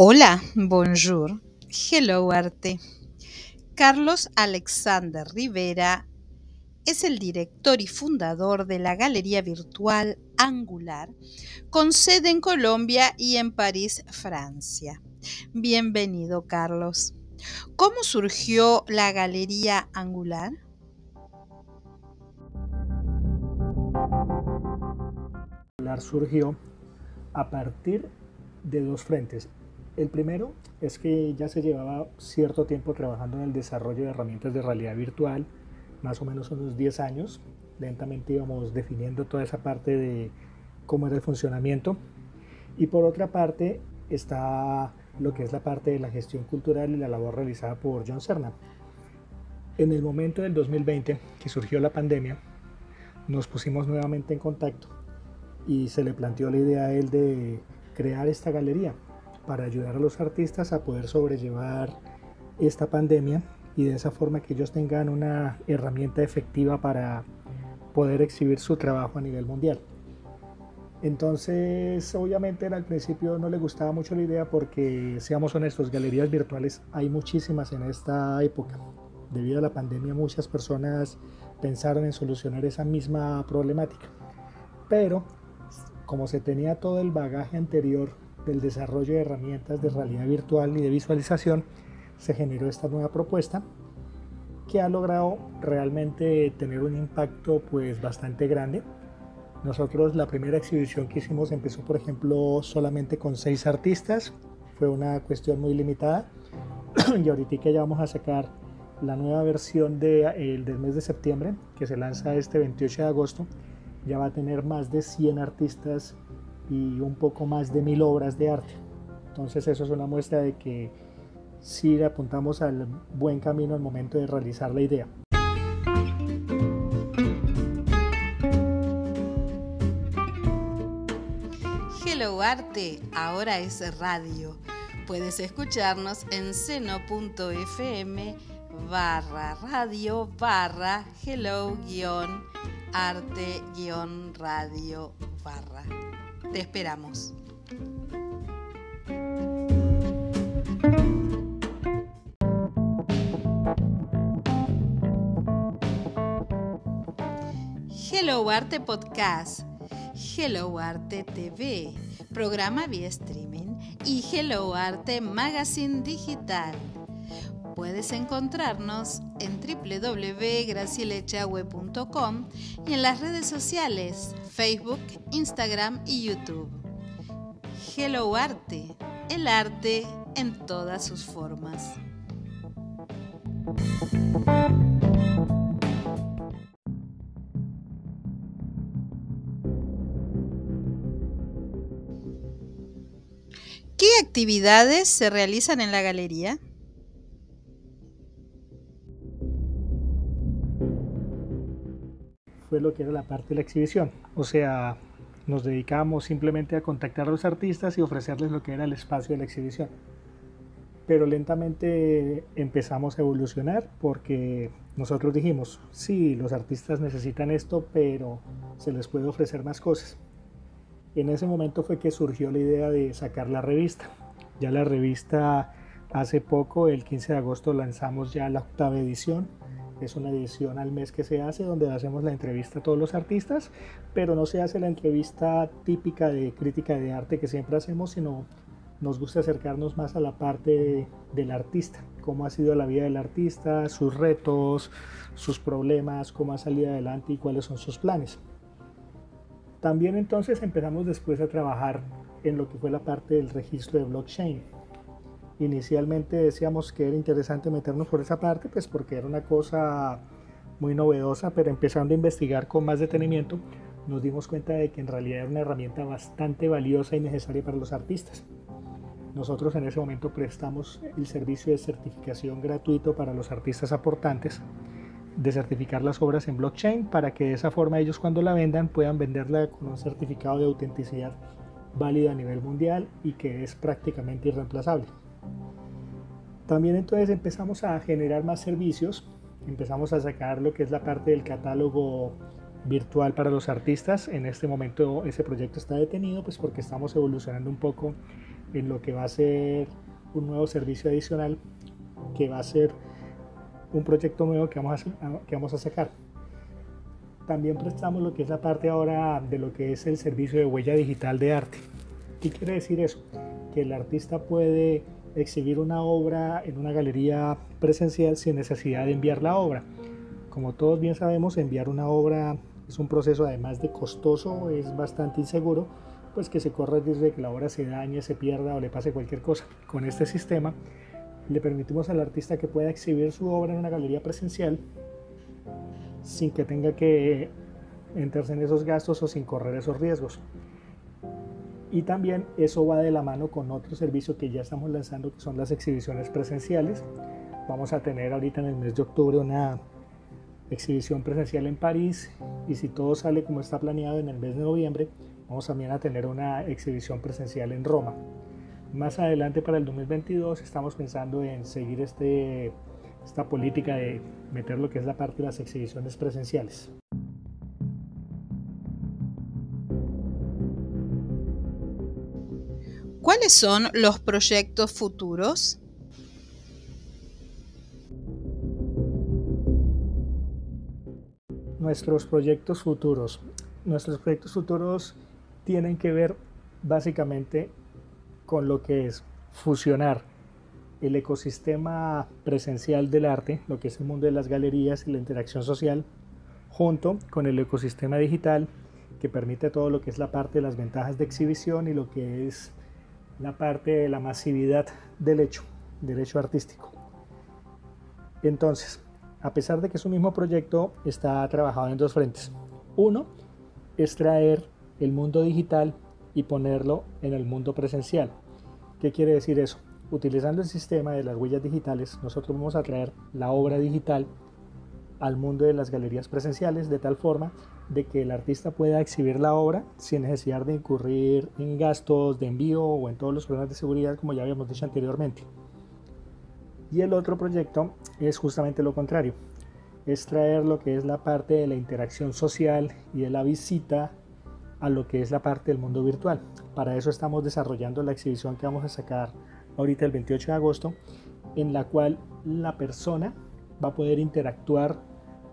Hola, bonjour, hello arte. Carlos Alexander Rivera es el director y fundador de la galería virtual Angular, con sede en Colombia y en París, Francia. Bienvenido, Carlos. ¿Cómo surgió la galería Angular? Angular surgió a partir de dos frentes. El primero es que ya se llevaba cierto tiempo trabajando en el desarrollo de herramientas de realidad virtual, más o menos unos 10 años. Lentamente íbamos definiendo toda esa parte de cómo era el funcionamiento. Y por otra parte está lo que es la parte de la gestión cultural y la labor realizada por John Cernan. En el momento del 2020, que surgió la pandemia, nos pusimos nuevamente en contacto y se le planteó la idea a él de crear esta galería para ayudar a los artistas a poder sobrellevar esta pandemia y de esa forma que ellos tengan una herramienta efectiva para poder exhibir su trabajo a nivel mundial. Entonces, obviamente al principio no le gustaba mucho la idea porque, seamos honestos, galerías virtuales hay muchísimas en esta época. Debido a la pandemia muchas personas pensaron en solucionar esa misma problemática. Pero como se tenía todo el bagaje anterior del desarrollo de herramientas de realidad virtual y de visualización, se generó esta nueva propuesta que ha logrado realmente tener un impacto pues bastante grande. Nosotros la primera exhibición que hicimos empezó por ejemplo solamente con seis artistas, fue una cuestión muy limitada y ahorita ya vamos a sacar la nueva versión de, el del mes de septiembre que se lanza este 28 de agosto ya va a tener más de 100 artistas y un poco más de mil obras de arte. Entonces eso es una muestra de que sí apuntamos al buen camino al momento de realizar la idea. Hello Arte, ahora es radio. Puedes escucharnos en seno.fm barra radio barra hello guion arte-radio barra. Te esperamos. Hello Arte Podcast, Hello Arte TV, programa vía streaming y Hello Arte Magazine Digital Puedes encontrarnos en www.gracielechahue.com y en las redes sociales Facebook, Instagram y YouTube. Hello Arte, el arte en todas sus formas. ¿Qué actividades se realizan en la galería? Lo que era la parte de la exhibición. O sea, nos dedicamos simplemente a contactar a los artistas y ofrecerles lo que era el espacio de la exhibición. Pero lentamente empezamos a evolucionar porque nosotros dijimos, sí, los artistas necesitan esto, pero se les puede ofrecer más cosas. En ese momento fue que surgió la idea de sacar la revista. Ya la revista hace poco, el 15 de agosto, lanzamos ya la octava edición es una edición al mes que se hace donde hacemos la entrevista a todos los artistas, pero no se hace la entrevista típica de crítica de arte que siempre hacemos, sino nos gusta acercarnos más a la parte del artista, cómo ha sido la vida del artista, sus retos, sus problemas, cómo ha salido adelante y cuáles son sus planes. También entonces empezamos después a trabajar en lo que fue la parte del registro de blockchain Inicialmente decíamos que era interesante meternos por esa parte, pues porque era una cosa muy novedosa, pero empezando a investigar con más detenimiento, nos dimos cuenta de que en realidad era una herramienta bastante valiosa y necesaria para los artistas. Nosotros en ese momento prestamos el servicio de certificación gratuito para los artistas aportantes, de certificar las obras en blockchain para que de esa forma ellos cuando la vendan puedan venderla con un certificado de autenticidad válido a nivel mundial y que es prácticamente irreemplazable. También entonces empezamos a generar más servicios, empezamos a sacar lo que es la parte del catálogo virtual para los artistas. En este momento ese proyecto está detenido pues porque estamos evolucionando un poco en lo que va a ser un nuevo servicio adicional que va a ser un proyecto nuevo que vamos a, que vamos a sacar. También prestamos lo que es la parte ahora de lo que es el servicio de huella digital de arte. ¿Qué quiere decir eso? Que el artista puede exhibir una obra en una galería presencial sin necesidad de enviar la obra. Como todos bien sabemos, enviar una obra es un proceso además de costoso, es bastante inseguro, pues que se corre desde que la obra se dañe, se pierda o le pase cualquier cosa. Con este sistema le permitimos al artista que pueda exhibir su obra en una galería presencial sin que tenga que entrarse en esos gastos o sin correr esos riesgos. Y también eso va de la mano con otro servicio que ya estamos lanzando, que son las exhibiciones presenciales. Vamos a tener ahorita en el mes de octubre una exhibición presencial en París y si todo sale como está planeado en el mes de noviembre, vamos también a tener una exhibición presencial en Roma. Más adelante para el 2022 estamos pensando en seguir este, esta política de meter lo que es la parte de las exhibiciones presenciales. ¿Cuáles son los proyectos futuros? Nuestros proyectos futuros. Nuestros proyectos futuros tienen que ver básicamente con lo que es fusionar el ecosistema presencial del arte, lo que es el mundo de las galerías y la interacción social, junto con el ecosistema digital que permite todo lo que es la parte de las ventajas de exhibición y lo que es la parte de la masividad del hecho, del hecho artístico. Entonces, a pesar de que es un mismo proyecto, está trabajado en dos frentes. Uno es traer el mundo digital y ponerlo en el mundo presencial. ¿Qué quiere decir eso? Utilizando el sistema de las huellas digitales, nosotros vamos a traer la obra digital al mundo de las galerías presenciales de tal forma de que el artista pueda exhibir la obra sin necesidad de incurrir en gastos de envío o en todos los problemas de seguridad como ya habíamos dicho anteriormente. Y el otro proyecto es justamente lo contrario, es traer lo que es la parte de la interacción social y de la visita a lo que es la parte del mundo virtual. Para eso estamos desarrollando la exhibición que vamos a sacar ahorita el 28 de agosto, en la cual la persona va a poder interactuar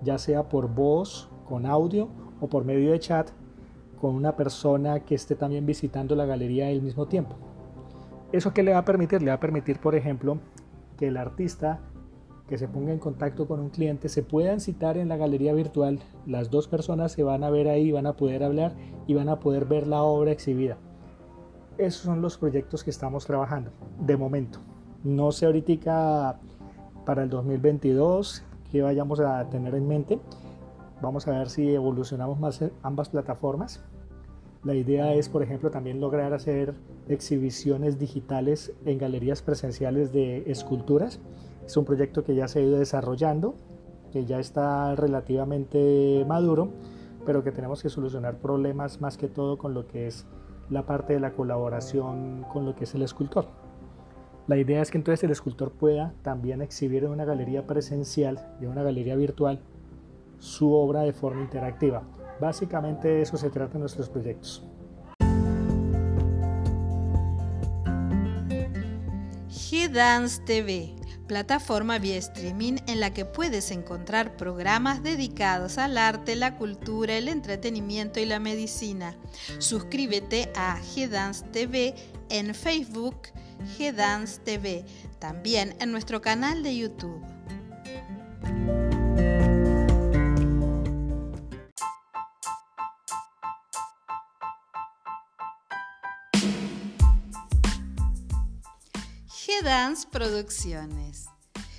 ya sea por voz, con audio o por medio de chat con una persona que esté también visitando la galería al mismo tiempo. ¿Eso qué le va a permitir? Le va a permitir, por ejemplo, que el artista que se ponga en contacto con un cliente se puedan citar en la galería virtual. Las dos personas se van a ver ahí, van a poder hablar y van a poder ver la obra exhibida. Esos son los proyectos que estamos trabajando de momento. No sé ahorita para el 2022 que vayamos a tener en mente, Vamos a ver si evolucionamos más ambas plataformas. La idea es, por ejemplo, también lograr hacer exhibiciones digitales en galerías presenciales de esculturas. Es un proyecto que ya se ha ido desarrollando, que ya está relativamente maduro, pero que tenemos que solucionar problemas más que todo con lo que es la parte de la colaboración con lo que es el escultor. La idea es que entonces el escultor pueda también exhibir en una galería presencial y en una galería virtual su obra de forma interactiva. Básicamente de eso se trata nuestros proyectos. G-Dance TV, plataforma vía streaming en la que puedes encontrar programas dedicados al arte, la cultura, el entretenimiento y la medicina. Suscríbete a G-Dance TV en Facebook, G-Dance TV, también en nuestro canal de YouTube. G-Dance Producciones.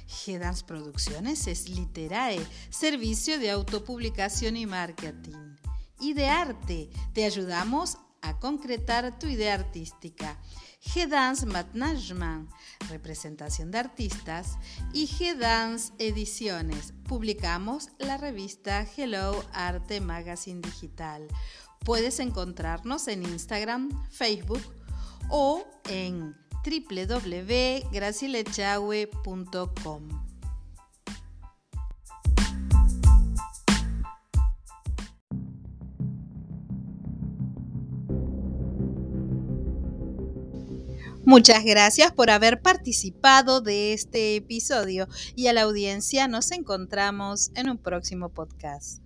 G-Dance Producciones es Literae, servicio de autopublicación y marketing. Y de arte, te ayudamos a concretar tu idea artística. G-Dance Management, representación de artistas. Y G-Dance Ediciones, publicamos la revista Hello Arte Magazine Digital. Puedes encontrarnos en Instagram, Facebook o en www.gracilechagüe.com. Muchas gracias por haber participado de este episodio y a la audiencia nos encontramos en un próximo podcast.